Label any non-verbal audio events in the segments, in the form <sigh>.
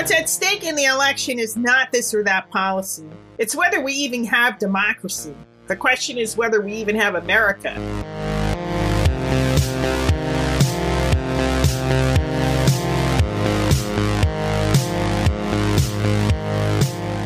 What's at stake in the election is not this or that policy. It's whether we even have democracy. The question is whether we even have America.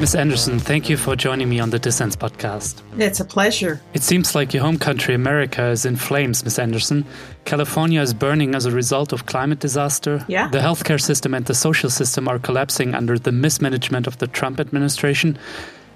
Ms. Anderson, thank you for joining me on the Dissens podcast. It's a pleasure. It seems like your home country, America, is in flames, Ms. Anderson. California is burning as a result of climate disaster. Yeah. The healthcare system and the social system are collapsing under the mismanagement of the Trump administration.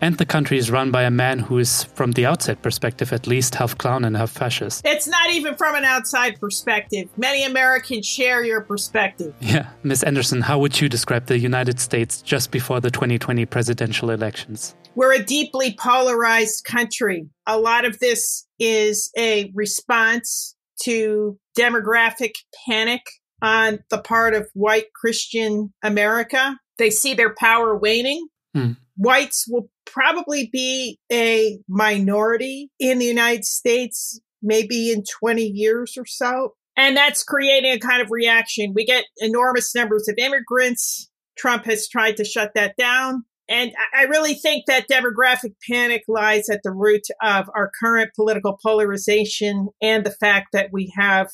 And the country is run by a man who is, from the outside perspective at least, half clown and half fascist. It's not even from an outside perspective. Many Americans share your perspective. Yeah. Ms. Anderson, how would you describe the United States just before the 2020 presidential elections? We're a deeply polarized country. A lot of this is a response to demographic panic on the part of white Christian America. They see their power waning. Hmm. Whites will probably be a minority in the United States, maybe in 20 years or so. And that's creating a kind of reaction. We get enormous numbers of immigrants. Trump has tried to shut that down. And I really think that demographic panic lies at the root of our current political polarization and the fact that we have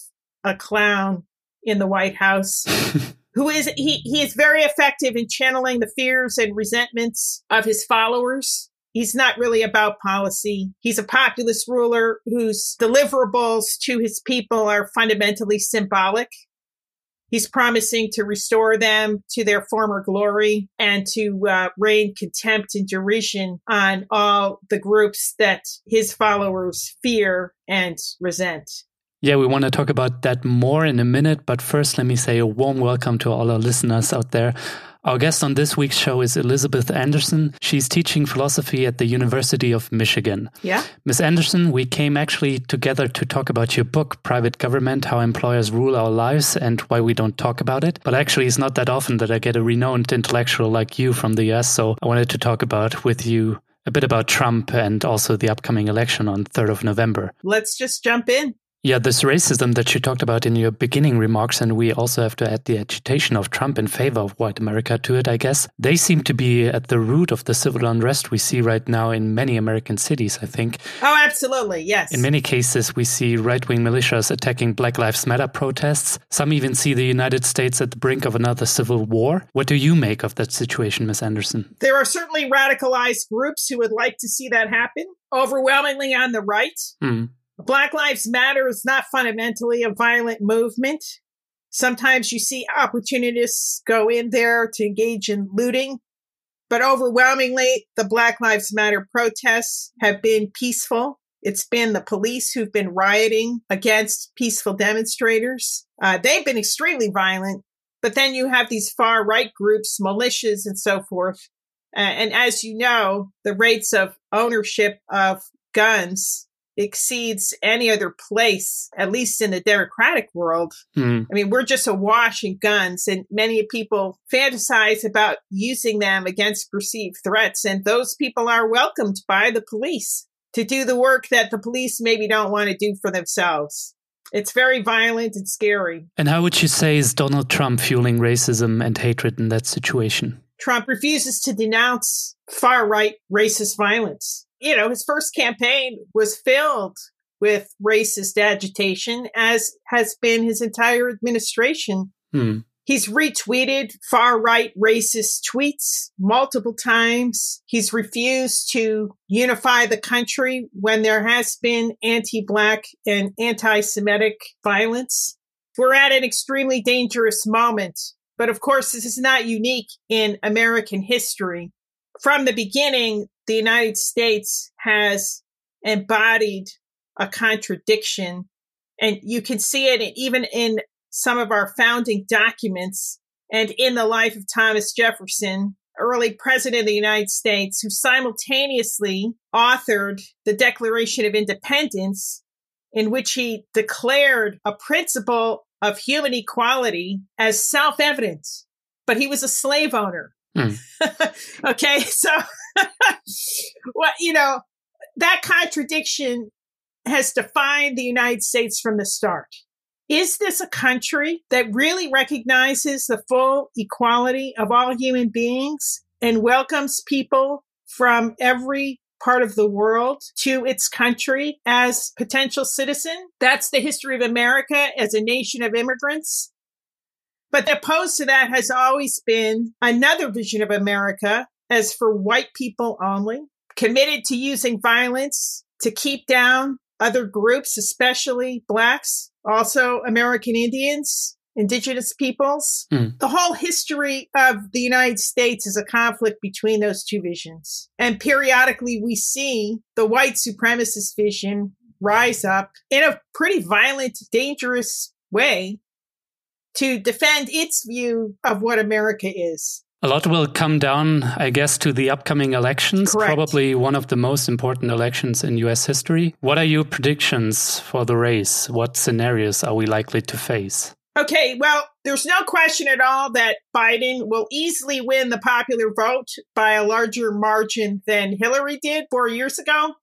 a clown in the White House <laughs> who is he he is very effective in channeling the fears and resentments of his followers. He's not really about policy. He's a populist ruler whose deliverables to his people are fundamentally symbolic. He's promising to restore them to their former glory and to uh, rain contempt and derision on all the groups that his followers fear and resent. Yeah, we want to talk about that more in a minute, but first, let me say a warm welcome to all our listeners out there. Our guest on this week's show is Elizabeth Anderson. She's teaching philosophy at the University of Michigan. Yeah. Miss Anderson, we came actually together to talk about your book, Private Government How Employers Rule Our Lives and Why We Don't Talk About It. But actually, it's not that often that I get a renowned intellectual like you from the US, so I wanted to talk about with you a bit about Trump and also the upcoming election on 3rd of November. Let's just jump in. Yeah, this racism that you talked about in your beginning remarks, and we also have to add the agitation of Trump in favor of white America to it, I guess. They seem to be at the root of the civil unrest we see right now in many American cities, I think. Oh, absolutely, yes. In many cases, we see right wing militias attacking Black Lives Matter protests. Some even see the United States at the brink of another civil war. What do you make of that situation, Ms. Anderson? There are certainly radicalized groups who would like to see that happen, overwhelmingly on the right. Hmm. Black Lives Matter is not fundamentally a violent movement. Sometimes you see opportunists go in there to engage in looting, but overwhelmingly, the Black Lives Matter protests have been peaceful. It's been the police who've been rioting against peaceful demonstrators. Uh, they've been extremely violent, but then you have these far right groups, militias, and so forth. Uh, and as you know, the rates of ownership of guns exceeds any other place, at least in the democratic world. Hmm. I mean, we're just awash in guns, and many people fantasize about using them against perceived threats. And those people are welcomed by the police to do the work that the police maybe don't want to do for themselves. It's very violent and scary. And how would you say is Donald Trump fueling racism and hatred in that situation? Trump refuses to denounce far right racist violence. You know, his first campaign was filled with racist agitation, as has been his entire administration. Hmm. He's retweeted far right racist tweets multiple times. He's refused to unify the country when there has been anti black and anti Semitic violence. We're at an extremely dangerous moment. But of course, this is not unique in American history. From the beginning, the United States has embodied a contradiction. And you can see it even in some of our founding documents and in the life of Thomas Jefferson, early president of the United States, who simultaneously authored the Declaration of Independence, in which he declared a principle of human equality as self evident. But he was a slave owner. Hmm. <laughs> okay, so <laughs> well, you know, that contradiction has defined the United States from the start. is this a country that really recognizes the full equality of all human beings and welcomes people from every part of the world to its country as potential citizen? That's the history of America as a nation of immigrants. But opposed to that has always been another vision of America as for white people only, committed to using violence to keep down other groups, especially blacks, also American Indians, indigenous peoples. Mm. The whole history of the United States is a conflict between those two visions. And periodically we see the white supremacist vision rise up in a pretty violent, dangerous way to defend its view of what America is. A lot will come down, I guess, to the upcoming elections, Correct. probably one of the most important elections in US history. What are your predictions for the race? What scenarios are we likely to face? Okay, well, there's no question at all that Biden will easily win the popular vote by a larger margin than Hillary did four years ago.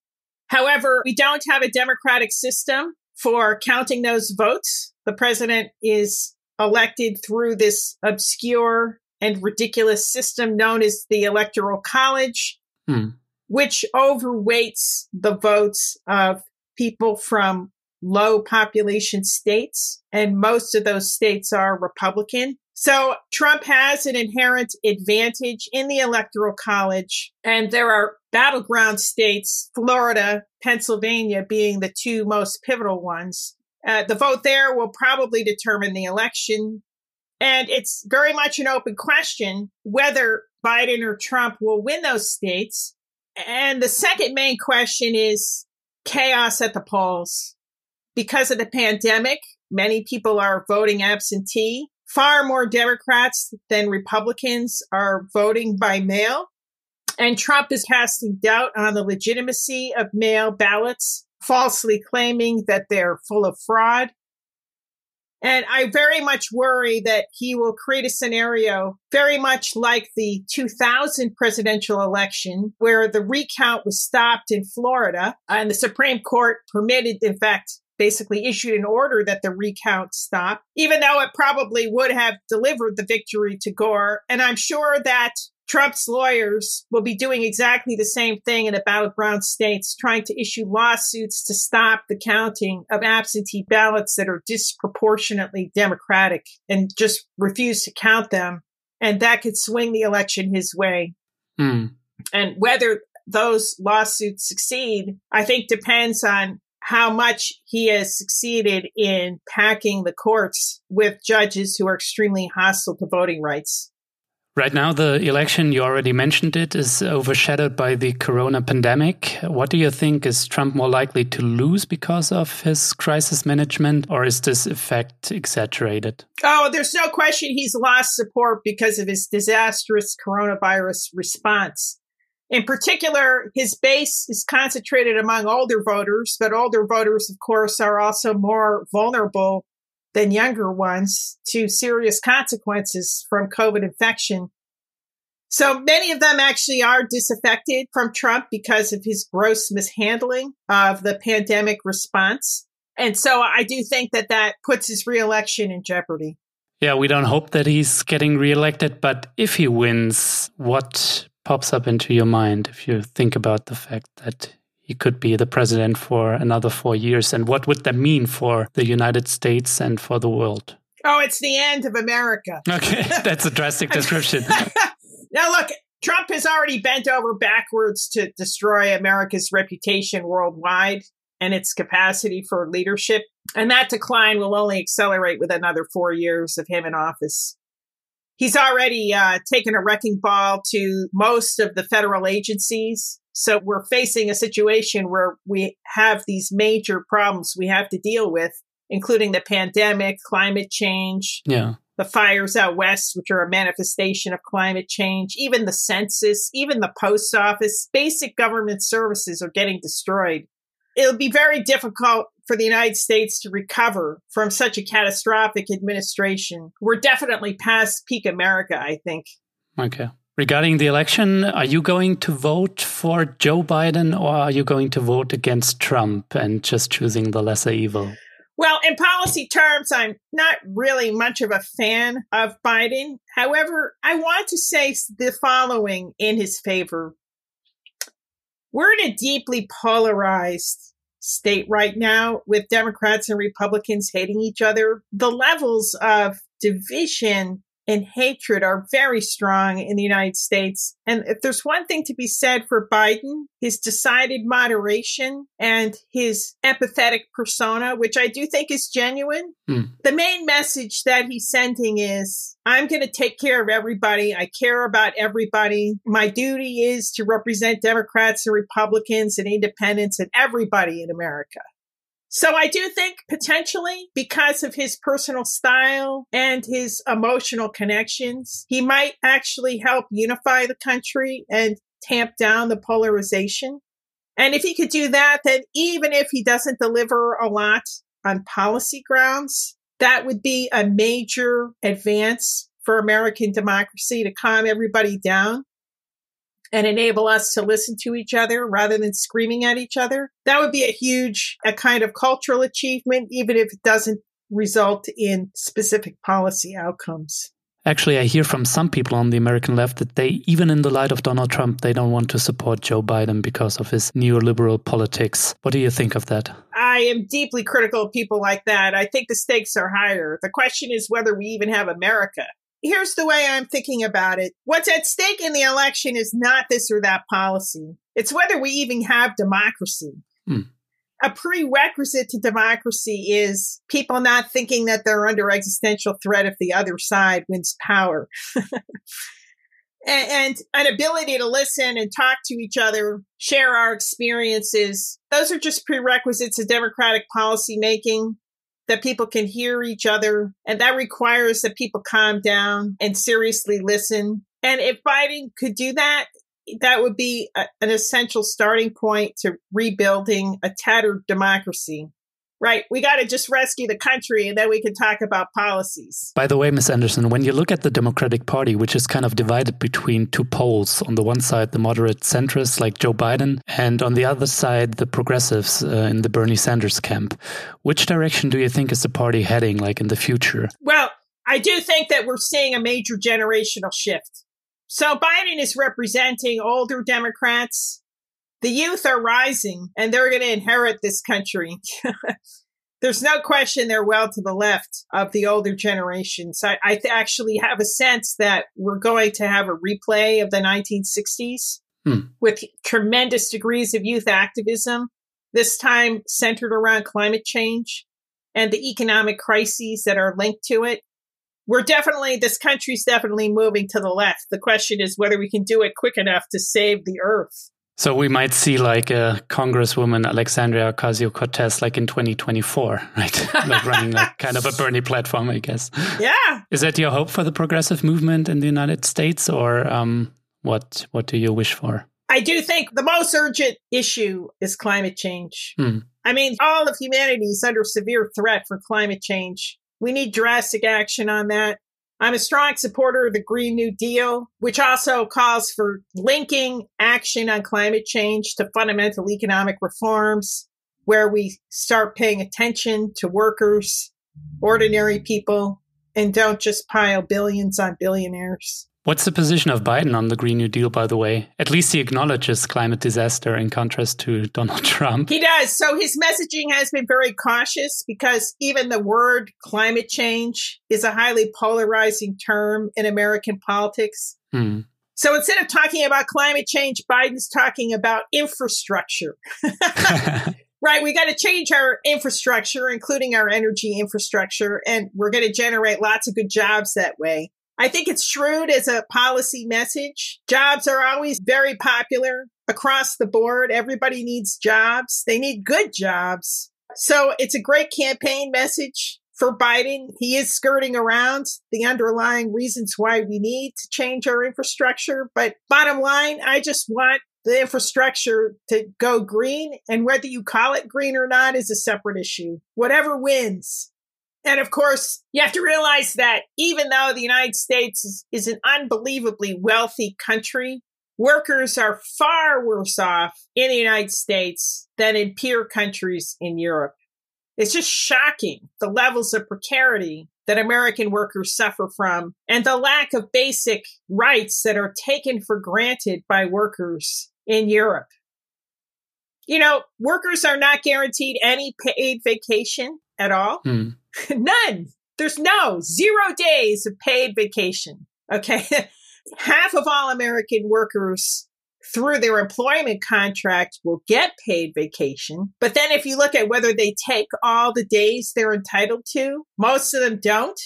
However, we don't have a democratic system for counting those votes. The president is elected through this obscure and ridiculous system known as the Electoral College, hmm. which overweights the votes of people from low population states. And most of those states are Republican. So Trump has an inherent advantage in the Electoral College. And there are battleground states, Florida, Pennsylvania being the two most pivotal ones. Uh, the vote there will probably determine the election. And it's very much an open question whether Biden or Trump will win those states. And the second main question is chaos at the polls. Because of the pandemic, many people are voting absentee. Far more Democrats than Republicans are voting by mail. And Trump is casting doubt on the legitimacy of mail ballots, falsely claiming that they're full of fraud. And I very much worry that he will create a scenario very much like the 2000 presidential election, where the recount was stopped in Florida and the Supreme Court permitted, in fact, basically issued an order that the recount stop, even though it probably would have delivered the victory to Gore. And I'm sure that Trump's lawyers will be doing exactly the same thing in the battleground states, trying to issue lawsuits to stop the counting of absentee ballots that are disproportionately Democratic and just refuse to count them. And that could swing the election his way. Mm. And whether those lawsuits succeed, I think depends on how much he has succeeded in packing the courts with judges who are extremely hostile to voting rights. Right now, the election, you already mentioned it, is overshadowed by the corona pandemic. What do you think? Is Trump more likely to lose because of his crisis management, or is this effect exaggerated? Oh, there's no question he's lost support because of his disastrous coronavirus response. In particular, his base is concentrated among older voters, but older voters, of course, are also more vulnerable than younger ones to serious consequences from COVID infection. So many of them actually are disaffected from Trump because of his gross mishandling of the pandemic response. And so I do think that that puts his reelection in jeopardy. Yeah, we don't hope that he's getting reelected, but if he wins, what pops up into your mind if you think about the fact that he could be the president for another four years. And what would that mean for the United States and for the world? Oh, it's the end of America. <laughs> Okay, that's a drastic <laughs> description. <laughs> now, look, Trump has already bent over backwards to destroy America's reputation worldwide and its capacity for leadership. And that decline will only accelerate with another four years of him in office. He's already uh, taken a wrecking ball to most of the federal agencies so we're facing a situation where we have these major problems we have to deal with, including the pandemic, climate change, yeah. the fires out west, which are a manifestation of climate change, even the census, even the post office, basic government services are getting destroyed. It'll be very difficult for the United States to recover from such a catastrophic administration. We're definitely past peak America, I think. Okay. Regarding the election, are you going to vote for Joe Biden or are you going to vote against Trump and just choosing the lesser evil? Well, in policy terms, I'm not really much of a fan of Biden. However, I want to say the following in his favor. We're in a deeply polarized state right now with Democrats and Republicans hating each other. The levels of division and hatred are very strong in the United States. And if there's one thing to be said for Biden, his decided moderation and his empathetic persona, which I do think is genuine. Mm. The main message that he's sending is I'm going to take care of everybody. I care about everybody. My duty is to represent Democrats and Republicans and independents and everybody in America. So I do think potentially because of his personal style and his emotional connections, he might actually help unify the country and tamp down the polarization. And if he could do that, then even if he doesn't deliver a lot on policy grounds, that would be a major advance for American democracy to calm everybody down and enable us to listen to each other rather than screaming at each other. That would be a huge, a kind of cultural achievement, even if it doesn't result in specific policy outcomes. Actually, I hear from some people on the American left that they, even in the light of Donald Trump, they don't want to support Joe Biden because of his neoliberal politics. What do you think of that? I am deeply critical of people like that. I think the stakes are higher. The question is whether we even have America here's the way I'm thinking about it. What's at stake in the election is not this or that policy. It's whether we even have democracy. Hmm. A prerequisite to democracy is people not thinking that they're under existential threat if the other side wins power. <laughs> and, an ability to listen and talk to each other, share our experiences. Those are just prerequisites of democratic policy making that people can hear each other. And that requires that people calm down and seriously listen. And if Biden could do that, that would be a, an essential starting point to rebuilding a tattered democracy right? We got to just rescue the country and then we can talk about policies. By the way, Ms. Anderson, when you look at the Democratic Party, which is kind of divided between two poles, on the one side, the moderate centrists like Joe Biden, and on the other side, the progressives uh, in the Bernie Sanders camp, which direction do you think is the party heading like in the future? Well, I do think that we're seeing a major generational shift. So Biden is representing older Democrats the youth are rising and they're going to inherit this country. <laughs> There's no question they're well to the left of the older generations. I, I th- actually have a sense that we're going to have a replay of the 1960s hmm. with tremendous degrees of youth activism, this time centered around climate change and the economic crises that are linked to it. We're definitely, this country's definitely moving to the left. The question is whether we can do it quick enough to save the earth. So we might see like a Congresswoman Alexandria Ocasio Cortez like in 2024, <laughs> right? like running like kind of a Bernie platform, I guess. Yeah. Is that your hope for the progressive movement in the United States, or um, what? What do you wish for? I do think the most urgent issue is climate change. Hmm. I mean, all of humanity is under severe threat for climate change. We need drastic action on that. I'm a strong supporter of the Green New Deal, which also calls for linking action on climate change to fundamental economic reforms, where we start paying attention to workers, ordinary people, and don't just pile billions on billionaires. What's the position of Biden on the Green New Deal, by the way? At least he acknowledges climate disaster in contrast to <laughs> Donald Trump. He does. So his messaging has been very cautious because even the word climate change is a highly polarizing term in American politics. Hmm. So instead of talking about climate change, Biden's talking about infrastructure. <laughs> <laughs> right. We got to change our infrastructure, including our energy infrastructure, and we're going to generate lots of good jobs that way. I think it's shrewd as a policy message. Jobs are always very popular across the board. Everybody needs jobs. They need good jobs. So it's a great campaign message for Biden. He is skirting around the underlying reasons why we need to change our infrastructure. But bottom line, I just want the infrastructure to go green. And whether you call it green or not is a separate issue. Whatever wins. And of course, you have to realize that even though the United States is, is, an unbelievably wealthy country, workers are far worse off in the United States than in peer countries in Europe. It's just shocking the levels of precarity that American workers suffer from and the lack of basic rights that are taken for granted by workers in Europe. You know, workers are not guaranteed any paid vacation at all. Hmm. <laughs> None. There's no zero days of paid vacation. Okay. <laughs> Half of all American workers through their employment contract will get paid vacation. But then if you look at whether they take all the days they're entitled to, most of them don't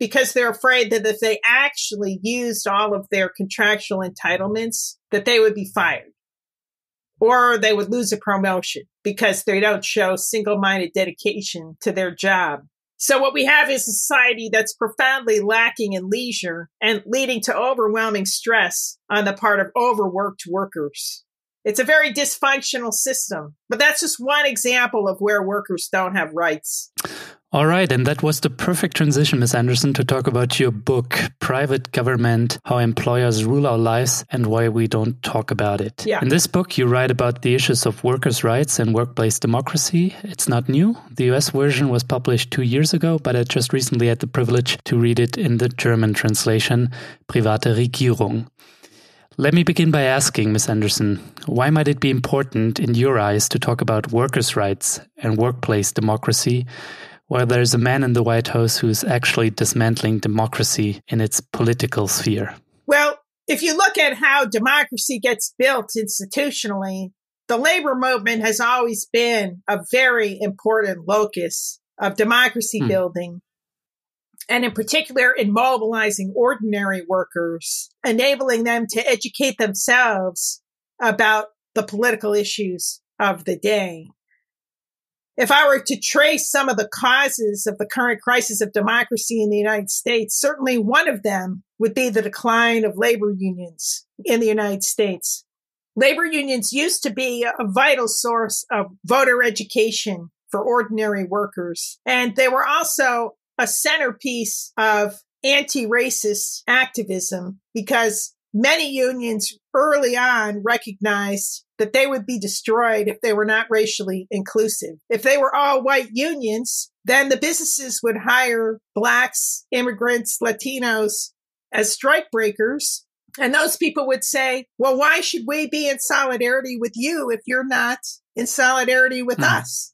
because they're afraid that if they actually used all of their contractual entitlements, that they would be fired or they would lose a promotion because they don't show single-minded dedication to their job. So what we have is a society that's profoundly lacking in leisure and leading to overwhelming stress on the part of overworked workers. It's a very dysfunctional system, but that's just one example of where workers don't have rights. All right, and that was the perfect transition, Ms. Anderson, to talk about your book, Private Government How Employers Rule Our Lives and Why We Don't Talk About It. Yeah. In this book, you write about the issues of workers' rights and workplace democracy. It's not new. The US version was published two years ago, but I just recently had the privilege to read it in the German translation, Private Regierung. Let me begin by asking, Ms. Anderson, why might it be important in your eyes to talk about workers' rights and workplace democracy? While there's a man in the White House who's actually dismantling democracy in its political sphere. Well, if you look at how democracy gets built institutionally, the labor movement has always been a very important locus of democracy hmm. building. And in particular, in mobilizing ordinary workers, enabling them to educate themselves about the political issues of the day. If I were to trace some of the causes of the current crisis of democracy in the United States, certainly one of them would be the decline of labor unions in the United States. Labor unions used to be a vital source of voter education for ordinary workers. And they were also a centerpiece of anti-racist activism because many unions early on recognized that they would be destroyed if they were not racially inclusive. If they were all white unions, then the businesses would hire blacks, immigrants, Latinos as strikebreakers. And those people would say, well, why should we be in solidarity with you if you're not in solidarity with mm. us?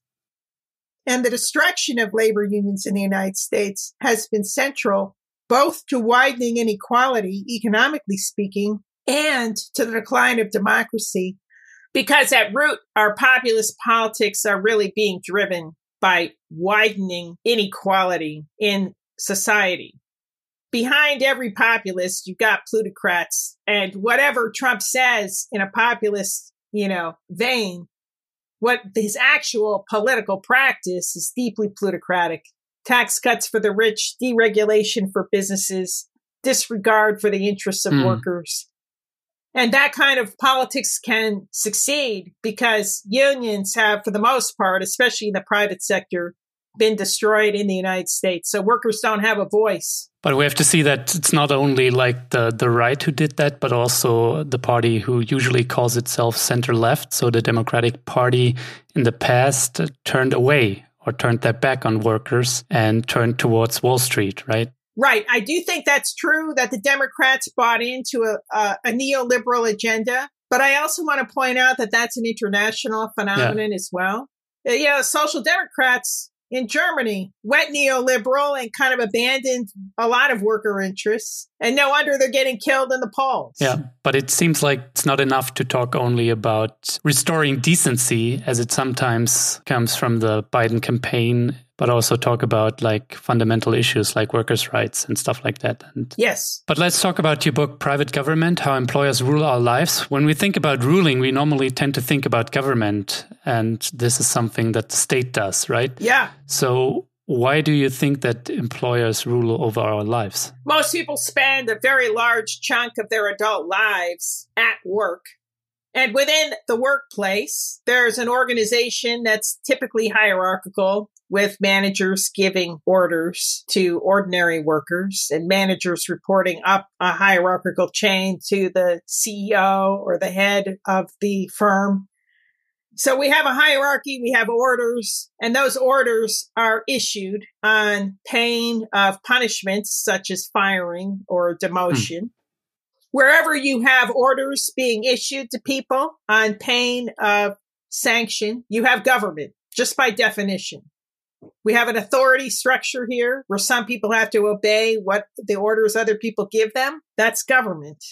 And the destruction of labor unions in the United States has been central both to widening inequality, economically speaking, and to the decline of democracy. Because at root, our populist politics are really being driven by widening inequality in society. Behind every populist, you've got plutocrats and whatever Trump says in a populist, you know, vein, what his actual political practice is deeply plutocratic. Tax cuts for the rich, deregulation for businesses, disregard for the interests of mm. workers. And that kind of politics can succeed because unions have, for the most part, especially in the private sector, been destroyed in the United States. So workers don't have a voice. But we have to see that it's not only like the, the right who did that, but also the party who usually calls itself center left. So the Democratic Party in the past turned away or turned their back on workers and turned towards Wall Street, right? Right. I do think that's true that the Democrats bought into a, a, a neoliberal agenda. But I also want to point out that that's an international phenomenon yeah. as well. You know, social democrats in Germany went neoliberal and kind of abandoned a lot of worker interests. And no wonder they're getting killed in the polls. Yeah, but it seems like it's not enough to talk only about restoring decency, as it sometimes comes from the Biden campaign but also talk about like fundamental issues like workers' rights and stuff like that. And yes. But let's talk about your book, Private Government How Employers Rule Our Lives. When we think about ruling, we normally tend to think about government, and this is something that the state does, right? Yeah. So, why do you think that employers rule over our lives? Most people spend a very large chunk of their adult lives at work. And within the workplace, there's an organization that's typically hierarchical with managers giving orders to ordinary workers and managers reporting up a hierarchical chain to the CEO or the head of the firm. So we have a hierarchy, we have orders, and those orders are issued on pain of punishments such as firing or demotion. Hmm. Wherever you have orders being issued to people on pain of sanction, you have government, just by definition. We have an authority structure here where some people have to obey what the orders other people give them. That's government.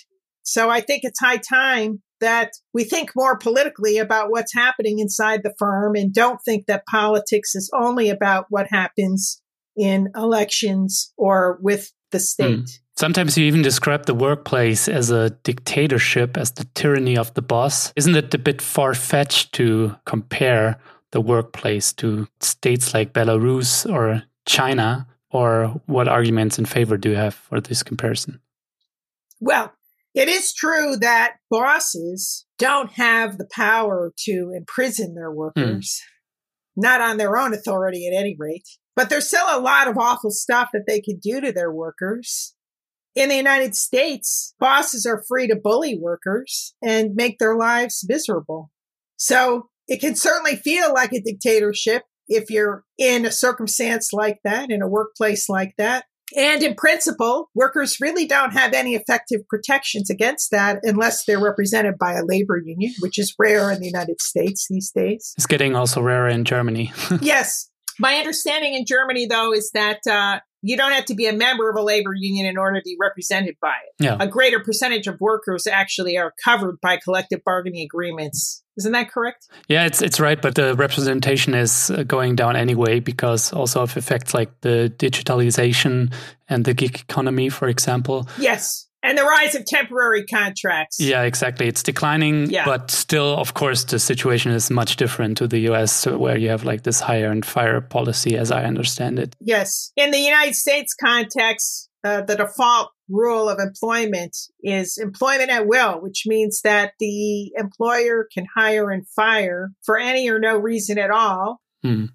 So I think it's high time that we think more politically about what's happening inside the firm and don't think that politics is only about what happens in elections or with the state. Mm. Sometimes you even describe the workplace as a dictatorship, as the tyranny of the boss. Isn't it a bit far fetched to compare the workplace to states like Belarus or China? Or what arguments in favor do you have for this comparison? Well, it is true that bosses don't have the power to imprison their hmm. workers, mm. not on their own authority at any rate. But there's still a lot of awful stuff that they can do to their workers. In the United States, bosses are free to bully workers and make their lives miserable. So it can certainly feel like a dictatorship if you're in a circumstance like that, in a workplace like that. And in principle, workers really don't have any effective protections against that unless they're represented by a labor union, which is rare in the United States these days. It's getting also rarer in Germany. <laughs> yes. My understanding in Germany, though, is that uh, you don't have to be a member of a labor union in order to be represented by it. Yeah. A greater percentage of workers actually are covered by collective bargaining agreements isn't that correct? Yeah, it's it's right, but the representation is uh, going down anyway because also of effects like the digitalization and the gig economy, for example. Yes. And the rise of temporary contracts. Yeah, exactly. It's declining, yeah. but still, of course, the situation is much different to the US, where you have like this hire and fire policy, as I understand it. Yes. In the United States context, uh, the default rule of employment is employment at will, which means that the employer can hire and fire for any or no reason at all. Hmm.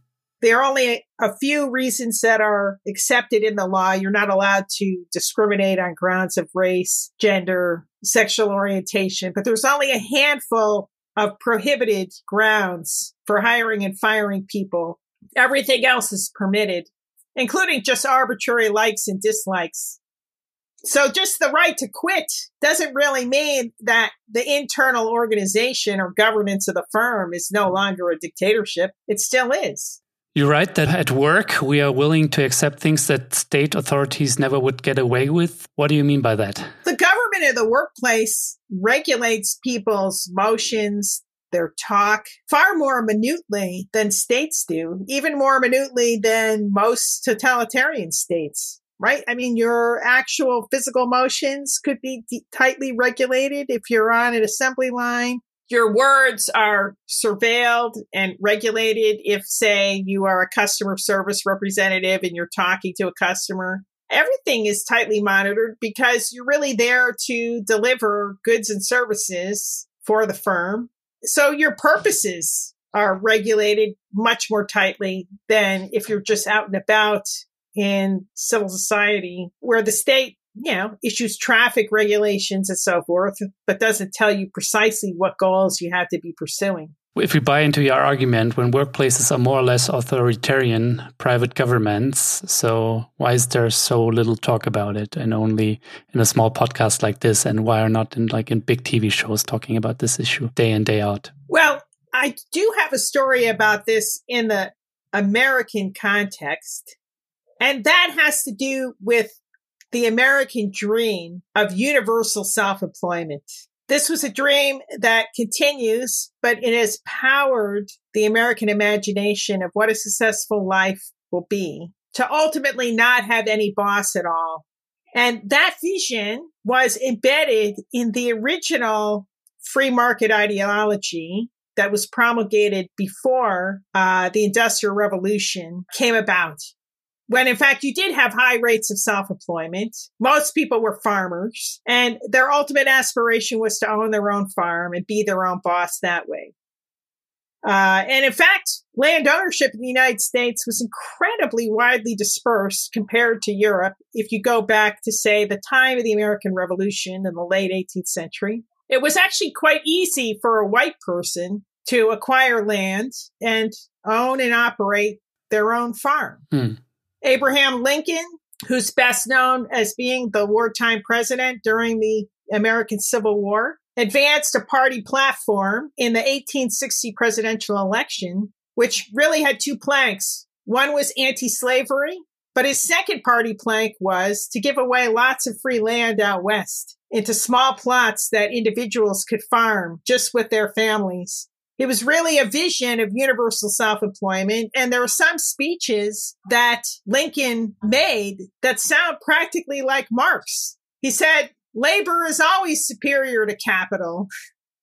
There are only a few reasons that are accepted in the law. You're not allowed to discriminate on grounds of race, gender, sexual orientation, but there's only a handful of prohibited grounds for hiring and firing people. Everything else is permitted, including just arbitrary likes and dislikes. So just the right to quit doesn't really mean that the internal organization or governance of the firm is no longer a dictatorship. It still is. You write that at work we are willing to accept things that state authorities never would get away with. What do you mean by that? The government of the workplace regulates people's motions, their talk far more minutely than states do, even more minutely than most totalitarian states right? I mean, your actual physical motions could be tightly regulated if you're on an assembly line. Your words are surveilled and regulated if, say, you are a customer service representative and you're talking to a customer. Everything is tightly monitored because you're really there to deliver goods and services for the firm. So your purposes are regulated much more tightly than if you're just out and about in civil society where the state, you know, issues traffic regulations and so forth, but doesn't tell you precisely what goals you have to be pursuing. If we buy into your argument, when workplaces are more or less authoritarian private governments, so why is there so little talk about it and only in a small podcast like this? And why are not in like in big TV shows talking about this issue day in, day out? Well, I do have a story about this in the American context. And that has to do with the American dream of universal self employment. This was a dream that continues, but it has powered the American imagination of what a successful life will be to ultimately not have any boss at all. And that vision was embedded in the original free market ideology that was promulgated before uh, the Industrial Revolution came about when in fact you did have high rates of self-employment. Most people were farmers and their ultimate aspiration was to own their own farm and be their own boss that way. Uh, and in fact, land ownership in the United States was incredibly widely dispersed compared to Europe. If you go back to say the time of the American Revolution in the late 18th century, it was actually quite easy for a white person to acquire land and own and operate their own farm. Hmm. Abraham Lincoln, who's best known as being the wartime president during the American Civil War, advanced a party platform in the 1860 presidential election, which really had two planks. One was anti slavery, but his second party plank was to give away lots of free land out west into small plots that individuals could farm just with their families. It was really a vision of universal self employment. And there are some speeches that Lincoln made that sound practically like Marx. He said, labor is always superior to capital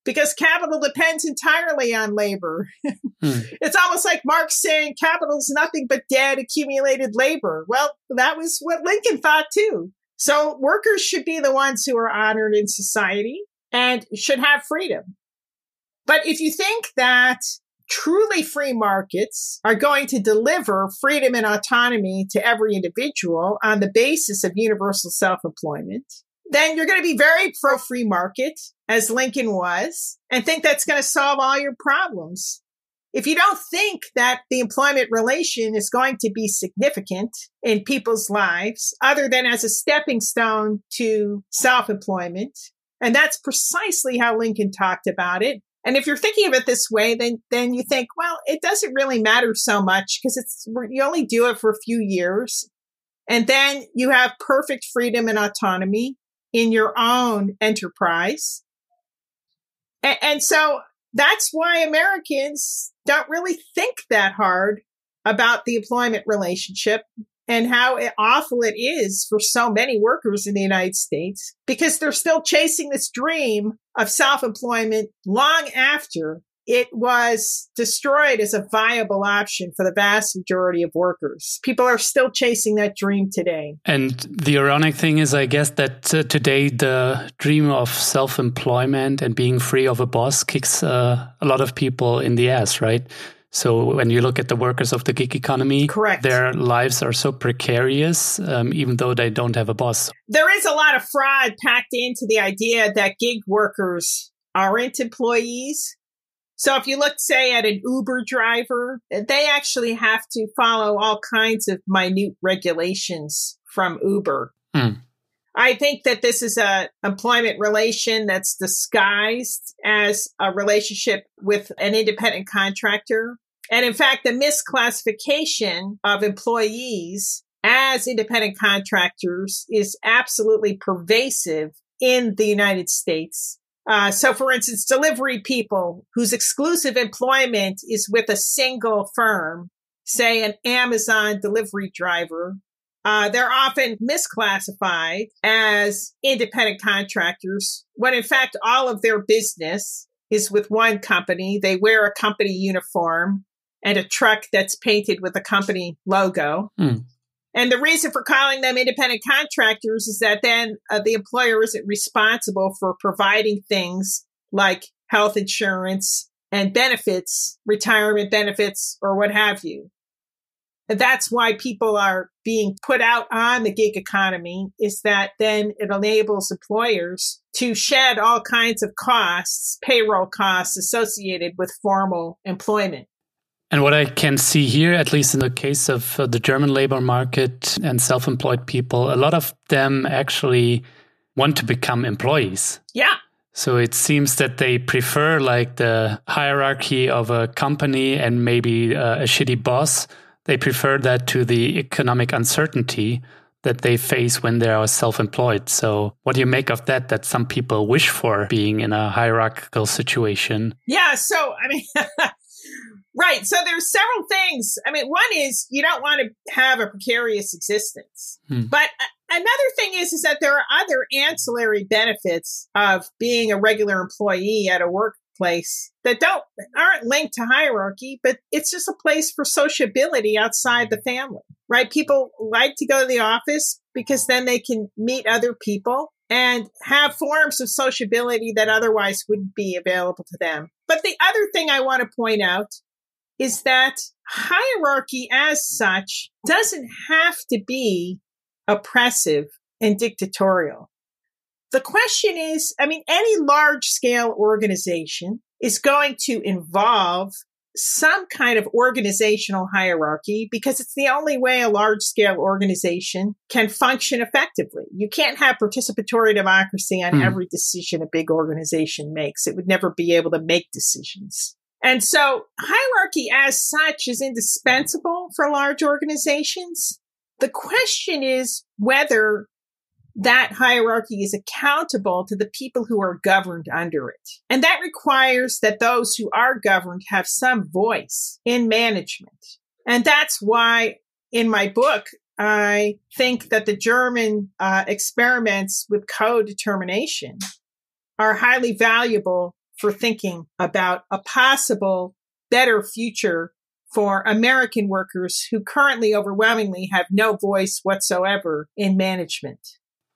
because capital depends entirely on labor. hmm. <laughs> It's almost like Marx saying capital is nothing but dead accumulated labor. Well, that was what Lincoln thought too. So workers should be the ones who are honored in society and should have freedom. But if you think that truly free markets are going to deliver freedom and autonomy to every individual on the basis of universal self employment, then you're going to be very pro free market, as Lincoln was, and think that's going to solve all your problems. If you don't think that the employment relation is going to be significant in people's lives, other than as a stepping stone to self employment, and that's precisely how Lincoln talked about it, and if you're thinking of it this way, then then you think, well, it doesn't really matter so much because it's you only do it for a few years, and then you have perfect freedom and autonomy in your own enterprise. And, and so that's why Americans don't really think that hard about the employment relationship and how awful it is for so many workers in the United States because they're still chasing this dream of self employment long after it was destroyed as a viable option for the vast majority of workers. People are still chasing that dream today. And the ironic thing is, I guess, that uh, today the dream of self employment and being free of a boss kicks uh, a lot of people in the ass, right? So when you look at the workers of the gig economy, correct, their lives are so precarious, um, even though they don't have a boss. There is a lot of fraud packed into the idea that gig workers aren't employees. So if you look, say, at an Uber driver, they actually have to follow all kinds of minute regulations from Uber. Mm. I think that this is a employment relation that's disguised as a relationship with an independent contractor. And in fact, the misclassification of employees as independent contractors is absolutely pervasive in the United States. Uh, so, for instance, delivery people whose exclusive employment is with a single firm, say an Amazon delivery driver, uh, they're often misclassified as independent contractors when in fact all of their business is with one company. They wear a company uniform and a truck that's painted with a company logo. Mm. And the reason for calling them independent contractors is that then uh, the employer isn't responsible for providing things like health insurance and benefits, retirement benefits, or what have you And that's why people are being put out on the gig economy is that then it enables employers to shed all kinds of costs, payroll costs associated with formal employment. And what I can see here, at least in the case of uh, the German labor market and self employed people, a lot of them actually want to become employees. Yeah. So it seems that they prefer like the hierarchy of a company and maybe uh, a shitty boss they prefer that to the economic uncertainty that they face when they are self employed. So, what do you make of that? That some people wish for being in a hierarchical situation? Yeah. So, I mean, <laughs> right. So, there's several things. I mean, one is you don't want to have a precarious existence. Hmm. But another thing is, is that there are other ancillary benefits of being a regular employee at a work place that don't aren't linked to hierarchy, but it's just a place for sociability outside the family, right? People like to go to the office because then they can meet other people and have forms of sociability that otherwise wouldn't be available to them. But the other thing I want to point out is that hierarchy as such doesn't have to be oppressive and dictatorial. The question is, I mean, any large scale organization is going to involve some kind of organizational hierarchy because it's the only way a large scale organization can function effectively. You can't have participatory democracy on mm. every decision a big organization makes. It would never be able to make decisions. And so hierarchy as such is indispensable for large organizations. The question is whether that hierarchy is accountable to the people who are governed under it. And that requires that those who are governed have some voice in management. And that's why in my book, I think that the German uh, experiments with co-determination are highly valuable for thinking about a possible better future for American workers who currently overwhelmingly have no voice whatsoever in management.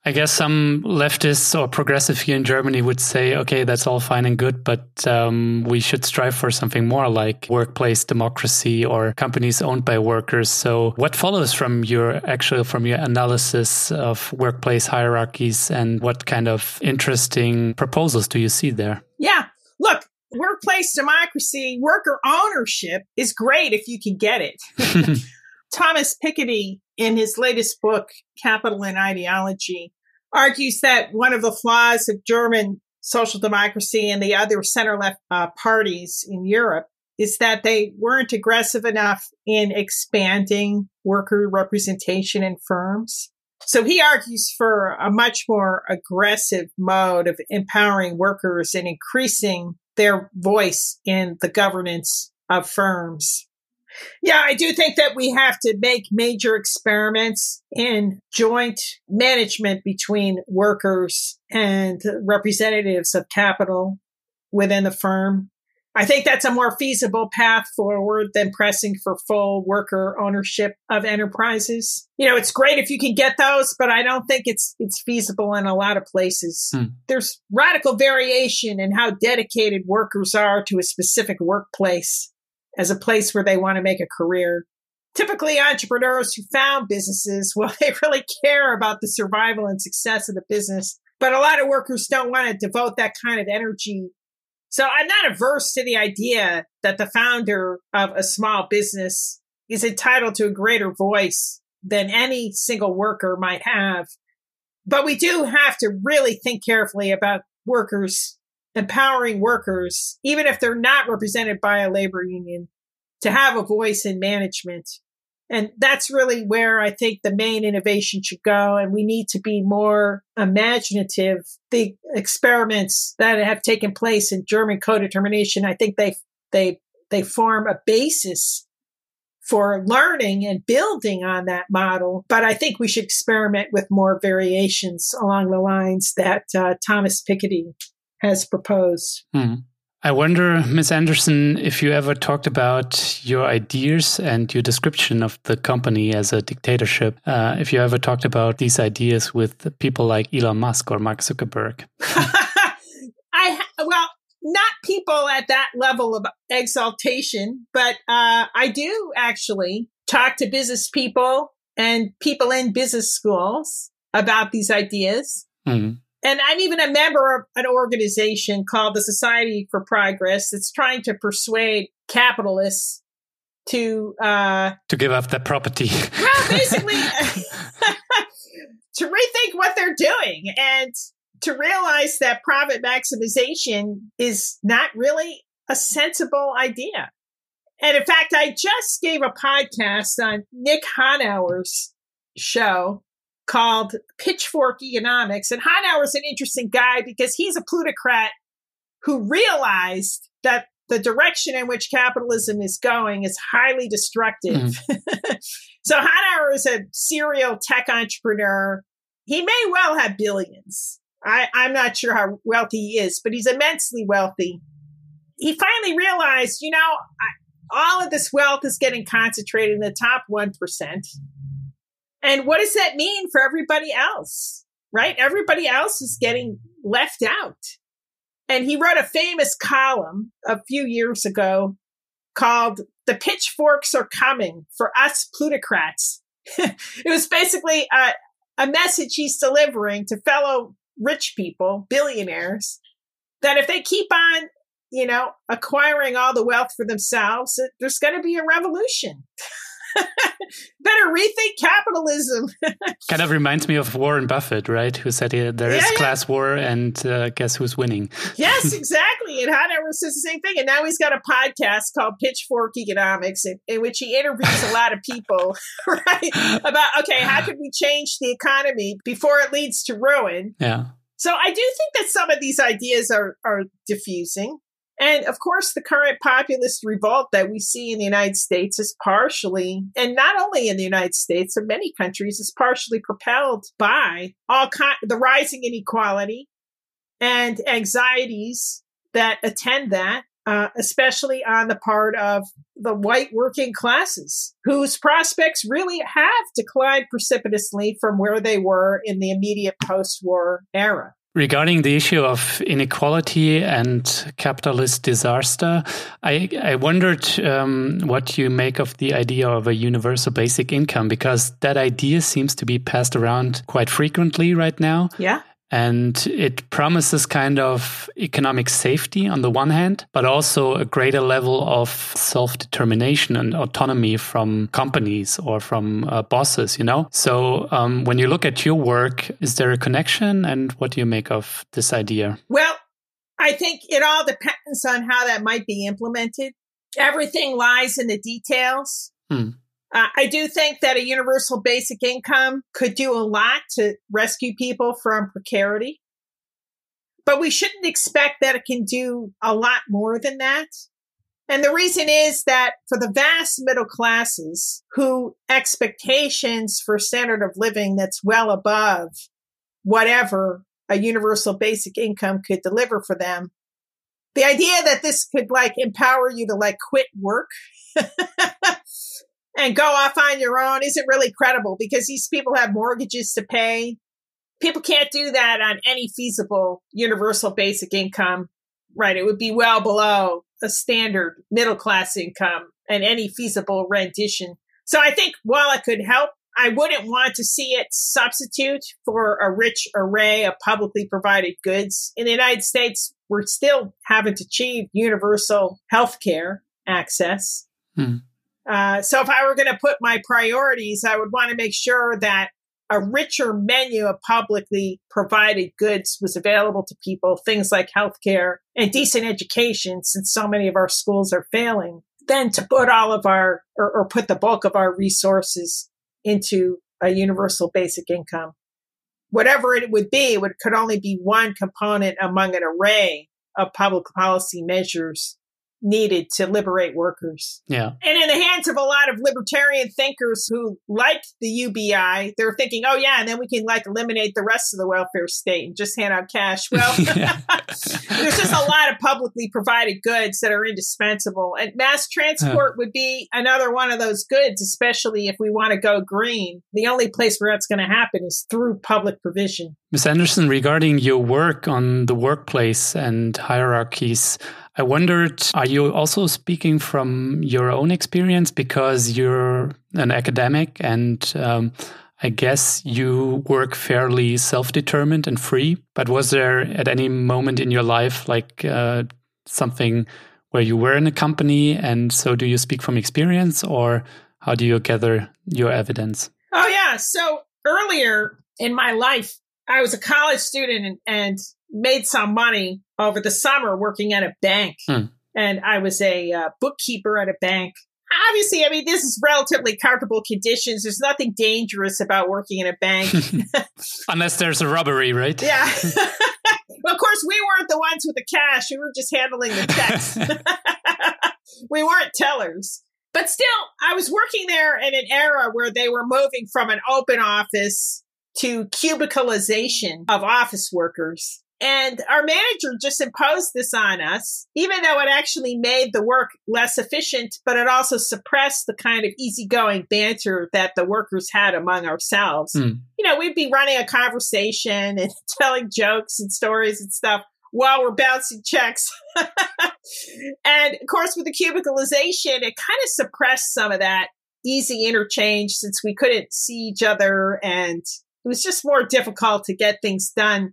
I guess some leftists or progressive here in Germany would say, okay, that's all fine and good, but um, we should strive for something more like workplace democracy or companies owned by workers. So, what follows from your actual from your analysis of workplace hierarchies, and what kind of interesting proposals do you see there? Yeah, workplace democracy, worker ownership is great if you can get it. <laughs> Thomas Piketty, in his latest book, Capital and Ideology, argues that one of the flaws of German social democracy and the other center left uh, parties in Europe is that they weren't aggressive enough in expanding worker representation in firms. So he argues for a much more aggressive mode of empowering workers and increasing their voice in the governance of firms. Yeah, I do think that we have to make major experiments in joint management between workers and representatives of capital within the firm. I think that's a more feasible path forward than pressing for full worker ownership of enterprises. You know, it's great if you can get those, but I don't think it's it's feasible in a lot of places. Hmm. There's radical variation in how dedicated workers are to a specific workplace as a place where they want to make a career. Typically, entrepreneurs who found businesses, <laughs> well, they really care about the survival and success of the business. But a lot of workers don't want to devote that kind of energy. So I'm not averse to the idea that the founder of a small business is entitled to a greater voice than any single worker might have. But we do have to really think carefully about workers empowering workers, even if they're not represented by a labor union, to have a voice in management. And that's really where I think the main innovation should go. And we need to be more imaginative. The experiments that have taken place in German co-determination, I think they, they, they form a basis for learning and building on that model. But I think we should experiment with more variations along the lines that uh, Thomas Piketty has proposed. Hmm. I wonder, Ms. Anderson, if you ever talked about your ideas and your description of the company as a dictatorship. Uh, if you ever talked about these ideas with people like Elon Musk or Mark Zuckerberg. <laughs> <laughs> I well, not people at that level of exaltation, but uh, I do actually talk to business people and people in business schools about these ideas. Mm and I'm even a member of an organization called the Society for Progress that's trying to persuade capitalists to uh, to give up their property. well, <laughs> basically, <laughs> to rethink what they're doing and to realize that profit maximization is not really a sensible idea. And in fact, I just gave a podcast on Nick Hanauer's show called Pitchfork Economics. And is an interesting guy because he's a plutocrat who realized that the direction in which capitalism is going is highly destructive. Mm. <laughs> so Hanauer is a serial tech entrepreneur. He may well have billions. I, I'm not sure how wealthy he is, but he's immensely wealthy. He finally realized, you know, I, all of this wealth is getting concentrated in the top 1%. And what does that mean for everybody else? Right? Everybody else is getting left out. And he wrote a famous column a few years ago called The Pitchforks Are Coming for Us Plutocrats. <laughs> it was basically a, a message he's delivering to fellow rich people, billionaires, that if they keep on, you know, acquiring all the wealth for themselves, there's going to be a revolution. <laughs> Better rethink capitalism. <laughs> kind of reminds me of Warren Buffett, right? Who said there is yeah, yeah. class war, and uh, guess who's winning? <laughs> yes, exactly. And Hanauer says the same thing. And now he's got a podcast called Pitchfork Economics, in, in which he interviews a lot of people, <laughs> right? About okay, how could we change the economy before it leads to ruin? Yeah. So I do think that some of these ideas are are diffusing. And of course, the current populist revolt that we see in the United States is partially, and not only in the United States, in many countries, is partially propelled by all kind, the rising inequality and anxieties that attend that, uh, especially on the part of the white working classes, whose prospects really have declined precipitously from where they were in the immediate post-war era. Regarding the issue of inequality and capitalist disaster, I, I wondered um, what you make of the idea of a universal basic income, because that idea seems to be passed around quite frequently right now. Yeah. And it promises kind of economic safety on the one hand, but also a greater level of self determination and autonomy from companies or from uh, bosses, you know? So um, when you look at your work, is there a connection? And what do you make of this idea? Well, I think it all depends on how that might be implemented. Everything lies in the details. Hmm. Uh, I do think that a universal basic income could do a lot to rescue people from precarity. But we shouldn't expect that it can do a lot more than that. And the reason is that for the vast middle classes who expectations for standard of living that's well above whatever a universal basic income could deliver for them, the idea that this could like empower you to like quit work <laughs> and go off on your own isn't really credible because these people have mortgages to pay. People can't do that on any feasible universal basic income, right? It would be well below a standard middle class income and any feasible rendition. So I think while it could help, I wouldn't want to see it substitute for a rich array of publicly provided goods. In the United States, we're still haven't achieved universal health care access. Hmm. Uh, so if I were going to put my priorities, I would want to make sure that a richer menu of publicly provided goods was available to people, things like healthcare and decent education, since so many of our schools are failing, than to put all of our, or, or put the bulk of our resources into a universal basic income. Whatever it would be, it would, could only be one component among an array of public policy measures needed to liberate workers. Yeah. And in the hands of a lot of libertarian thinkers who like the UBI, they're thinking, oh, yeah, and then we can like eliminate the rest of the welfare state and just hand out cash. Well, <laughs> <laughs> there's just a lot of publicly provided goods that are indispensable. And mass transport would be another one of those goods, especially if we want to go green. The only place where that's going to happen is through public provision. Ms. Anderson, regarding your work on the workplace and hierarchies, I wondered, are you also speaking from your own experience because you're an academic and um, I guess you work fairly self determined and free. But was there at any moment in your life like uh, something where you were in a company? And so do you speak from experience or how do you gather your evidence? Oh, yeah. So earlier in my life, I was a college student and, and made some money over the summer working at a bank. Hmm. And I was a uh, bookkeeper at a bank. Obviously, I mean, this is relatively comfortable conditions. There's nothing dangerous about working in a bank. <laughs> Unless there's a robbery, right? Yeah. well, <laughs> <laughs> of course, we weren't the ones with the cash. We were just handling the checks. we weren't tellers. But still, I was working there in an era where they were moving from an open office to cubicalization of office workers. And our manager just imposed this on us, even though it actually made the work less efficient, but it also suppressed the kind of easygoing banter that the workers had among ourselves. Mm. You know, we'd be running a conversation and <laughs> telling jokes and stories and stuff while we're bouncing checks. <laughs> and of course, with the cubicalization, it kind of suppressed some of that easy interchange since we couldn't see each other and it was just more difficult to get things done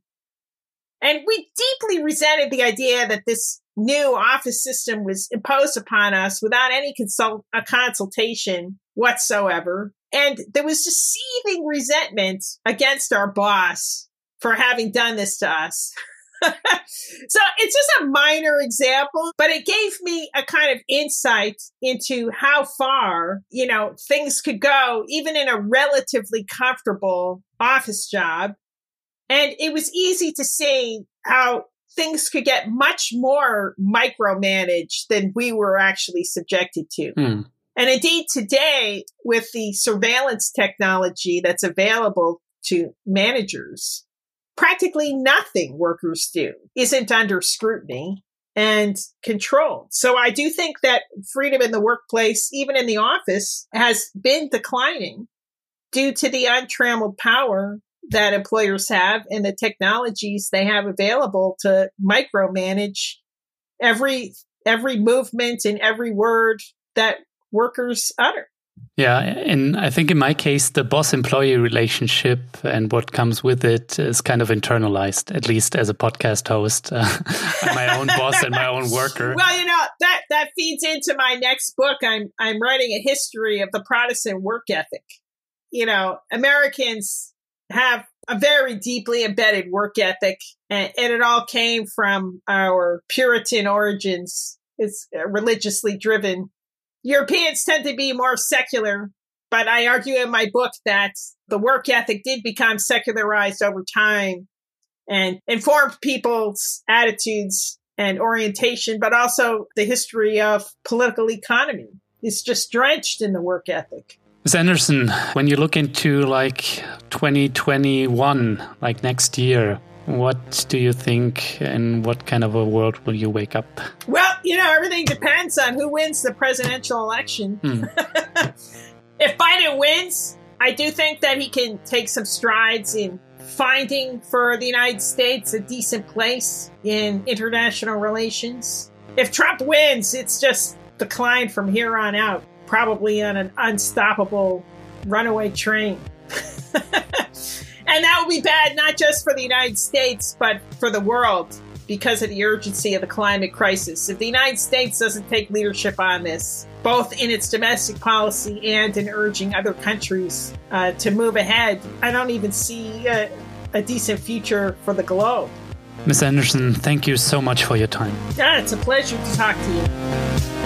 And we deeply resented the idea that this new office system was imposed upon us without any consult- a consultation whatsoever. And there was just seething resentment against our boss for having done this to us. <laughs> so it's just a minor example, but it gave me a kind of insight into how far, you know, things could go, even in a relatively comfortable office job. And it was easy to see how things could get much more micromanaged than we were actually subjected to. Hmm. And indeed, today, with the surveillance technology that's available to managers, practically nothing workers do isn't under scrutiny and controlled. So I do think that freedom in the workplace, even in the office, has been declining due to the untrammeled power that employers have and the technologies they have available to micromanage every every movement and every word that workers utter. Yeah, and I think in my case, the boss employee relationship and what comes with it is kind of internalized, at least as a podcast host. Uh, I'm <laughs> my own boss and my own worker. Well, you know, that, that feeds into my next book. I'm, I'm writing a history of the Protestant work ethic. You know, Americans have a very deeply embedded work ethic, and, and it all came from our Puritan origins. It's uh, religiously driven Europeans tend to be more secular, but I argue in my book that the work ethic did become secularized over time and informed people's attitudes and orientation, but also the history of political economy is just drenched in the work ethic. Ms. Anderson, when you look into like 2021, like next year, what do you think, and what kind of a world will you wake up? Well, you know, everything depends on who wins the presidential election. Hmm. <laughs> if Biden wins, I do think that he can take some strides in finding for the United States a decent place in international relations. If Trump wins, it's just decline from here on out, probably on an unstoppable runaway train. <laughs> And that would be bad not just for the United States, but for the world because of the urgency of the climate crisis. If the United States doesn't take leadership on this, both in its domestic policy and in urging other countries uh, to move ahead, I don't even see a, a decent future for the globe. Ms. Anderson, thank you so much for your time. Yeah, it's a pleasure to talk to you.